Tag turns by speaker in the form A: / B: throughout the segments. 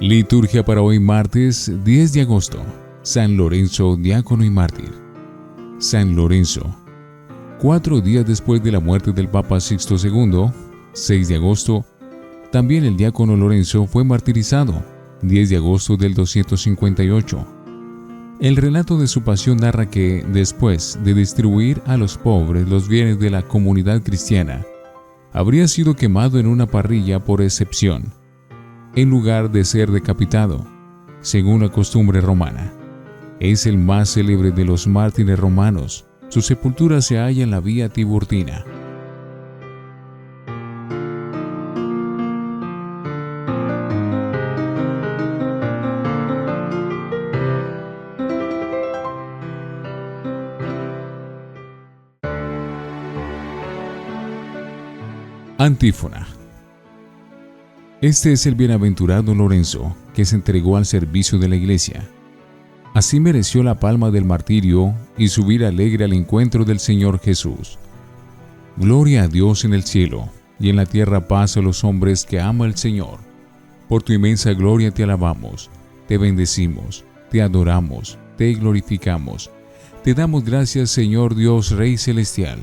A: Liturgia para hoy martes 10 de agosto. San Lorenzo, diácono y mártir. San Lorenzo. Cuatro días después de la muerte del Papa Sixto II, 6 de agosto, también el diácono Lorenzo fue martirizado, 10 de agosto del 258. El relato de su pasión narra que, después de distribuir a los pobres los bienes de la comunidad cristiana, habría sido quemado en una parrilla por excepción en lugar de ser decapitado, según la costumbre romana. Es el más célebre de los mártires romanos. Su sepultura se halla en la vía Tiburtina. Antífona este es el bienaventurado Lorenzo, que se entregó al servicio de la iglesia. Así mereció la palma del martirio y subir alegre al encuentro del Señor Jesús. Gloria a Dios en el cielo, y en la tierra paz a los hombres que ama el Señor. Por tu inmensa gloria te alabamos, te bendecimos, te adoramos, te glorificamos. Te damos gracias, Señor Dios Rey Celestial,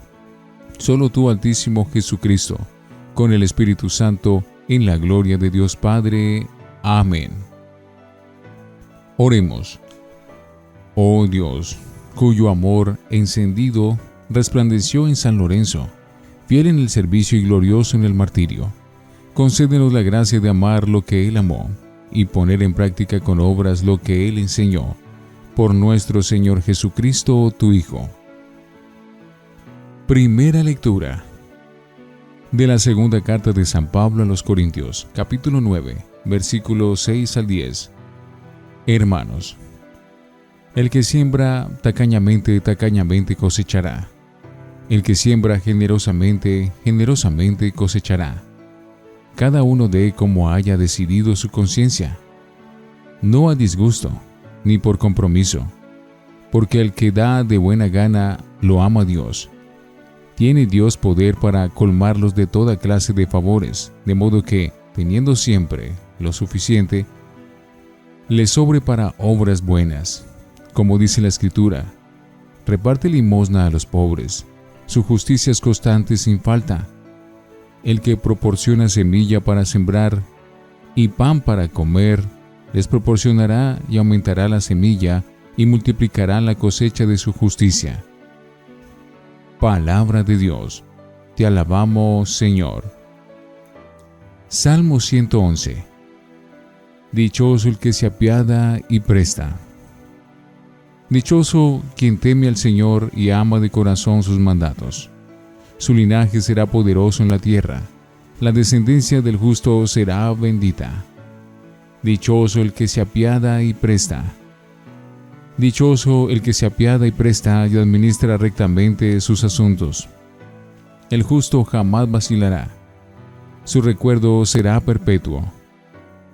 A: solo tú Altísimo Jesucristo, con el Espíritu Santo, en la gloria de Dios Padre. Amén. Oremos. Oh Dios, cuyo amor encendido resplandeció en San Lorenzo, fiel en el servicio y glorioso en el martirio, concédenos la gracia de amar lo que Él amó y poner en práctica con obras lo que Él enseñó, por nuestro Señor Jesucristo, tu Hijo. Primera lectura de la segunda carta de San Pablo a los Corintios, capítulo 9 versículos 6 al 10. Hermanos, el que siembra tacañamente, tacañamente cosechará. El que siembra generosamente, generosamente cosechará. Cada uno dé como haya decidido su conciencia, no a disgusto, ni por compromiso, porque el que da de buena gana lo ama Dios. Tiene Dios poder para colmarlos de toda clase de favores, de modo que, teniendo siempre lo suficiente, le sobre para obras buenas. Como dice la Escritura, reparte limosna a los pobres, su justicia es constante sin falta. El que proporciona semilla para sembrar y pan para comer, les proporcionará y aumentará la semilla y multiplicará la cosecha de su justicia. Palabra de Dios, te alabamos Señor. Salmo 111 Dichoso el que se apiada y presta. Dichoso quien teme al Señor y ama de corazón sus mandatos. Su linaje será poderoso en la tierra, la descendencia del justo será bendita. Dichoso el que se apiada y presta. Dichoso el que se apiada y presta y administra rectamente sus asuntos. El justo jamás vacilará. Su recuerdo será perpetuo.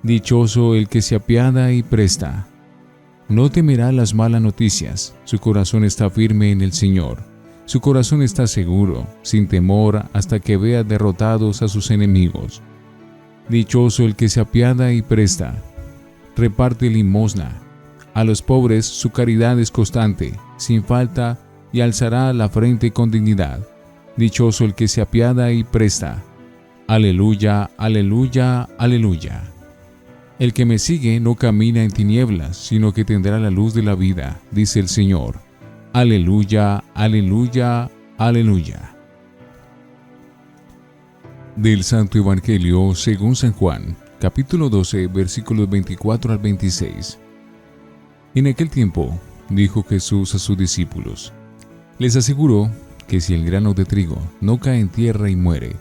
A: Dichoso el que se apiada y presta. No temerá las malas noticias, su corazón está firme en el Señor. Su corazón está seguro, sin temor, hasta que vea derrotados a sus enemigos. Dichoso el que se apiada y presta. Reparte limosna. A los pobres su caridad es constante, sin falta, y alzará la frente con dignidad. Dichoso el que se apiada y presta. Aleluya, aleluya, aleluya. El que me sigue no camina en tinieblas, sino que tendrá la luz de la vida, dice el Señor. Aleluya, aleluya, aleluya. Del Santo Evangelio según San Juan, capítulo 12, versículos 24 al 26. En aquel tiempo, dijo Jesús a sus discípulos. Les aseguró que si el grano de trigo no cae en tierra y muere,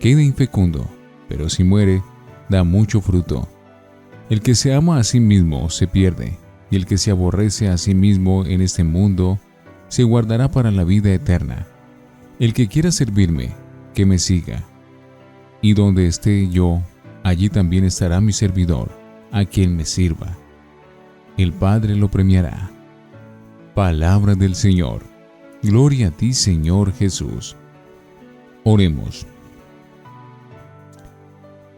A: queda infecundo, pero si muere, da mucho fruto. El que se ama a sí mismo se pierde, y el que se aborrece a sí mismo en este mundo se guardará para la vida eterna. El que quiera servirme, que me siga. Y donde esté yo, allí también estará mi servidor, a quien me sirva. El Padre lo premiará. Palabra del Señor. Gloria a ti, Señor Jesús. Oremos.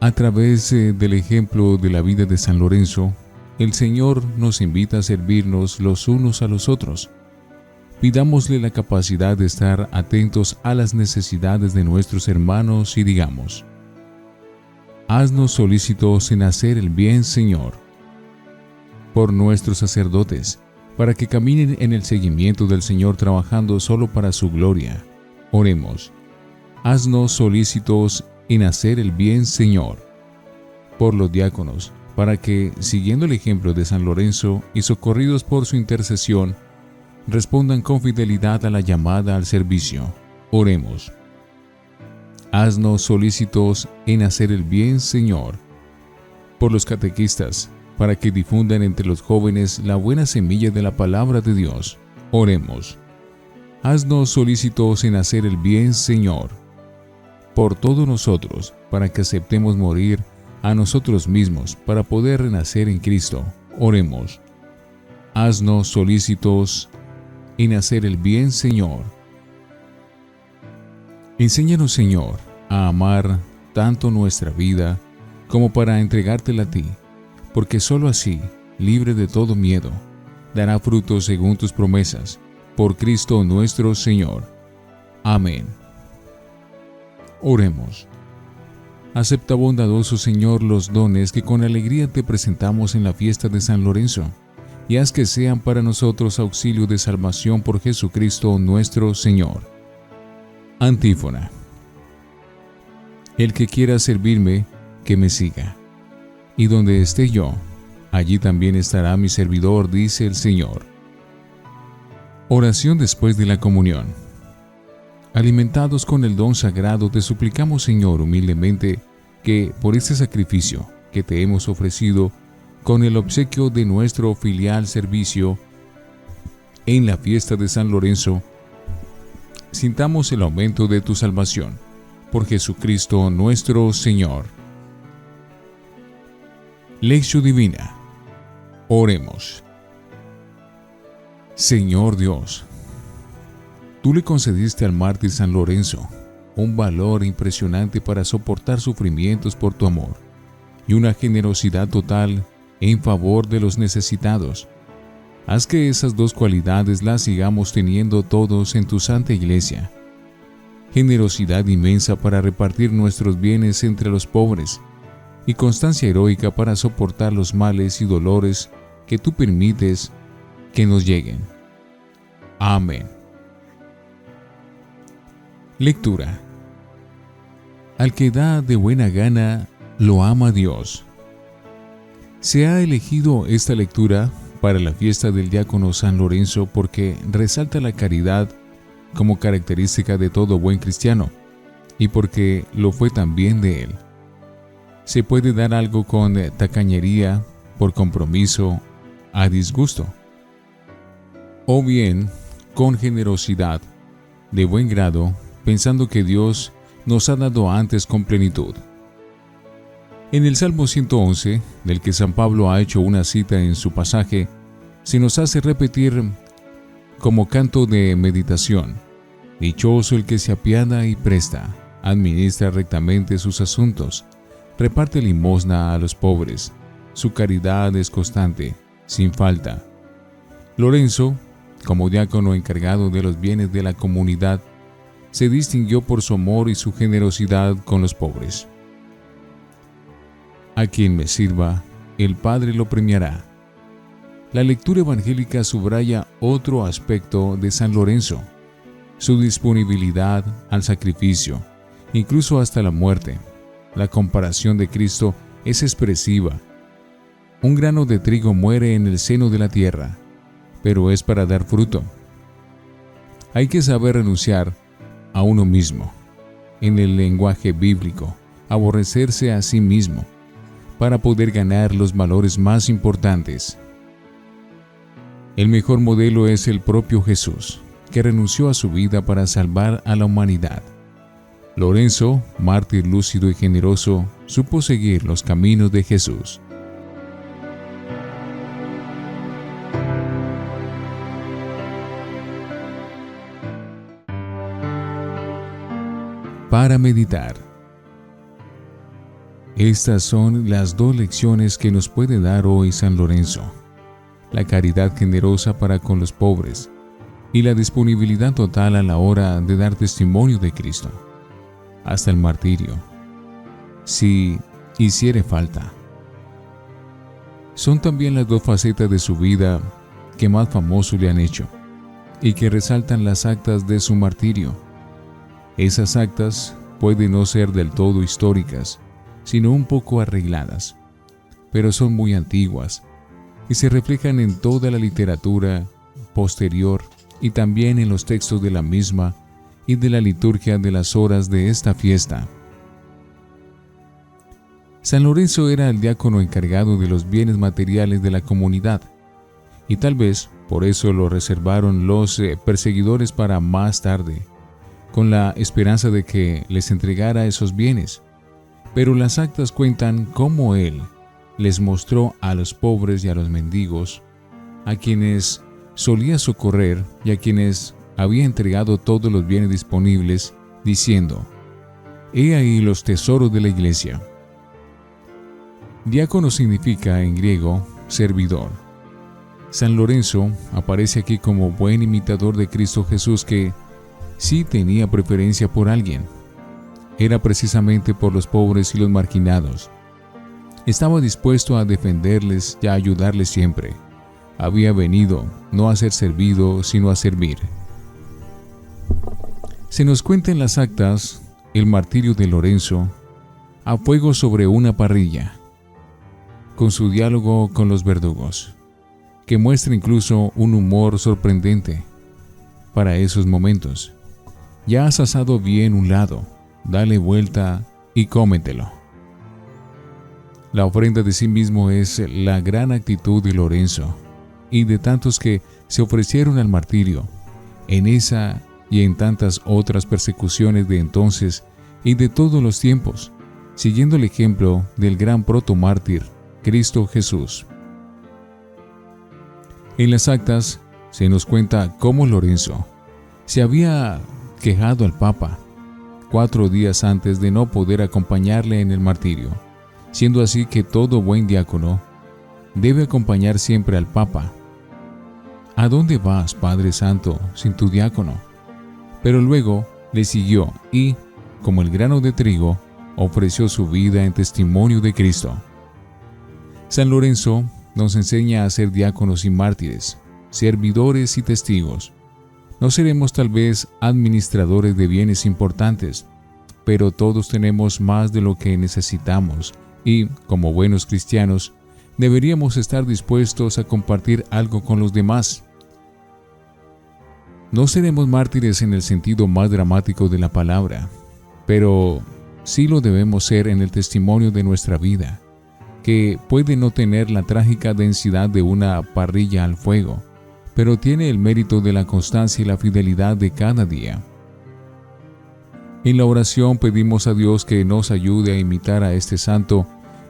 A: A través eh, del ejemplo de la vida de San Lorenzo, el Señor nos invita a servirnos los unos a los otros. Pidámosle la capacidad de estar atentos a las necesidades de nuestros hermanos y digamos, Haznos solícitos en hacer el bien, Señor, por nuestros sacerdotes, para que caminen en el seguimiento del Señor trabajando solo para su gloria. Oremos. Haznos solícitos en hacer el bien, Señor, por los diáconos, para que, siguiendo el ejemplo de San Lorenzo y socorridos por su intercesión, respondan con fidelidad a la llamada al servicio. Oremos. Haznos solícitos en hacer el bien, Señor, por los catequistas, para que difundan entre los jóvenes la buena semilla de la palabra de Dios. Oremos. Haznos solícitos en hacer el bien, Señor, por todos nosotros, para que aceptemos morir a nosotros mismos para poder renacer en Cristo. Oremos. Haznos solícitos en hacer el bien, Señor. Enséñanos, Señor, a amar tanto nuestra vida como para entregártela a ti, porque sólo así, libre de todo miedo, dará frutos según tus promesas, por Cristo nuestro Señor. Amén. Oremos. Acepta bondadoso Señor los dones que con alegría te presentamos en la fiesta de San Lorenzo, y haz que sean para nosotros auxilio de salvación por Jesucristo nuestro Señor. Antífona. El que quiera servirme, que me siga. Y donde esté yo, allí también estará mi servidor, dice el Señor. Oración después de la comunión. Alimentados con el don sagrado, te suplicamos, Señor, humildemente, que por este sacrificio que te hemos ofrecido, con el obsequio de nuestro filial servicio en la fiesta de San Lorenzo, sintamos el aumento de tu salvación. Por Jesucristo nuestro Señor. Lección Divina. Oremos. Señor Dios, Tú le concediste al mártir San Lorenzo un valor impresionante para soportar sufrimientos por tu amor y una generosidad total en favor de los necesitados. Haz que esas dos cualidades las sigamos teniendo todos en tu santa iglesia. Generosidad inmensa para repartir nuestros bienes entre los pobres y constancia heroica para soportar los males y dolores que tú permites que nos lleguen. Amén. Lectura. Al que da de buena gana, lo ama Dios. Se ha elegido esta lectura para la fiesta del diácono San Lorenzo porque resalta la caridad como característica de todo buen cristiano y porque lo fue también de él. Se puede dar algo con tacañería, por compromiso, a disgusto, o bien con generosidad, de buen grado pensando que Dios nos ha dado antes con plenitud. En el Salmo 111, del que San Pablo ha hecho una cita en su pasaje, se nos hace repetir como canto de meditación, Dichoso el que se apiada y presta, administra rectamente sus asuntos, reparte limosna a los pobres, su caridad es constante, sin falta. Lorenzo, como diácono encargado de los bienes de la comunidad, se distinguió por su amor y su generosidad con los pobres. A quien me sirva, el Padre lo premiará. La lectura evangélica subraya otro aspecto de San Lorenzo, su disponibilidad al sacrificio, incluso hasta la muerte. La comparación de Cristo es expresiva. Un grano de trigo muere en el seno de la tierra, pero es para dar fruto. Hay que saber renunciar a uno mismo. En el lenguaje bíblico, aborrecerse a sí mismo para poder ganar los valores más importantes. El mejor modelo es el propio Jesús, que renunció a su vida para salvar a la humanidad. Lorenzo, mártir lúcido y generoso, supo seguir los caminos de Jesús. Para meditar. Estas son las dos lecciones que nos puede dar hoy San Lorenzo. La caridad generosa para con los pobres y la disponibilidad total a la hora de dar testimonio de Cristo, hasta el martirio, si hiciere falta. Son también las dos facetas de su vida que más famoso le han hecho y que resaltan las actas de su martirio. Esas actas pueden no ser del todo históricas, sino un poco arregladas, pero son muy antiguas y se reflejan en toda la literatura posterior y también en los textos de la misma y de la liturgia de las horas de esta fiesta. San Lorenzo era el diácono encargado de los bienes materiales de la comunidad, y tal vez por eso lo reservaron los eh, perseguidores para más tarde, con la esperanza de que les entregara esos bienes pero las actas cuentan cómo él les mostró a los pobres y a los mendigos, a quienes solía socorrer y a quienes había entregado todos los bienes disponibles, diciendo, He ahí los tesoros de la iglesia. Diácono significa en griego servidor. San Lorenzo aparece aquí como buen imitador de Cristo Jesús que sí tenía preferencia por alguien, era precisamente por los pobres y los marginados. Estaba dispuesto a defenderles y a ayudarles siempre. Había venido no a ser servido, sino a servir. Se nos cuenta en las actas el martirio de Lorenzo a fuego sobre una parrilla, con su diálogo con los verdugos, que muestra incluso un humor sorprendente para esos momentos. Ya has asado bien un lado, dale vuelta y cómetelo. La ofrenda de sí mismo es la gran actitud de Lorenzo y de tantos que se ofrecieron al martirio en esa y en tantas otras persecuciones de entonces y de todos los tiempos, siguiendo el ejemplo del gran protomártir, Cristo Jesús. En las actas se nos cuenta cómo Lorenzo se había quejado al Papa cuatro días antes de no poder acompañarle en el martirio, siendo así que todo buen diácono debe acompañar siempre al Papa. ¿A dónde vas, Padre Santo, sin tu diácono? Pero luego le siguió y, como el grano de trigo, ofreció su vida en testimonio de Cristo. San Lorenzo nos enseña a ser diáconos y mártires, servidores y testigos. No seremos tal vez administradores de bienes importantes, pero todos tenemos más de lo que necesitamos y, como buenos cristianos, deberíamos estar dispuestos a compartir algo con los demás. No seremos mártires en el sentido más dramático de la palabra, pero sí lo debemos ser en el testimonio de nuestra vida, que puede no tener la trágica densidad de una parrilla al fuego, pero tiene el mérito de la constancia y la fidelidad de cada día. En la oración pedimos a Dios que nos ayude a imitar a este santo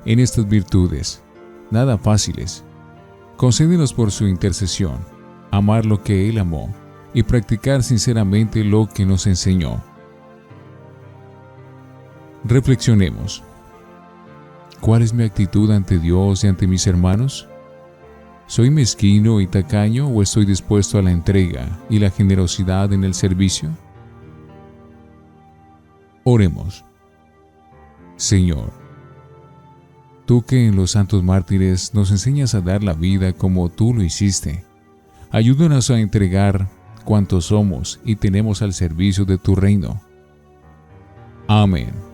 A: en estas virtudes, nada fáciles. Concédenos por su intercesión, amar lo que Él amó y practicar sinceramente lo que nos enseñó. Reflexionemos. ¿Cuál es mi actitud ante Dios y ante mis hermanos? ¿Soy mezquino y tacaño o estoy dispuesto a la entrega y la generosidad en el servicio? Oremos. Señor, tú que en los santos mártires nos enseñas a dar la vida como tú lo hiciste, ayúdanos a entregar cuanto somos y tenemos al servicio de tu reino. Amén.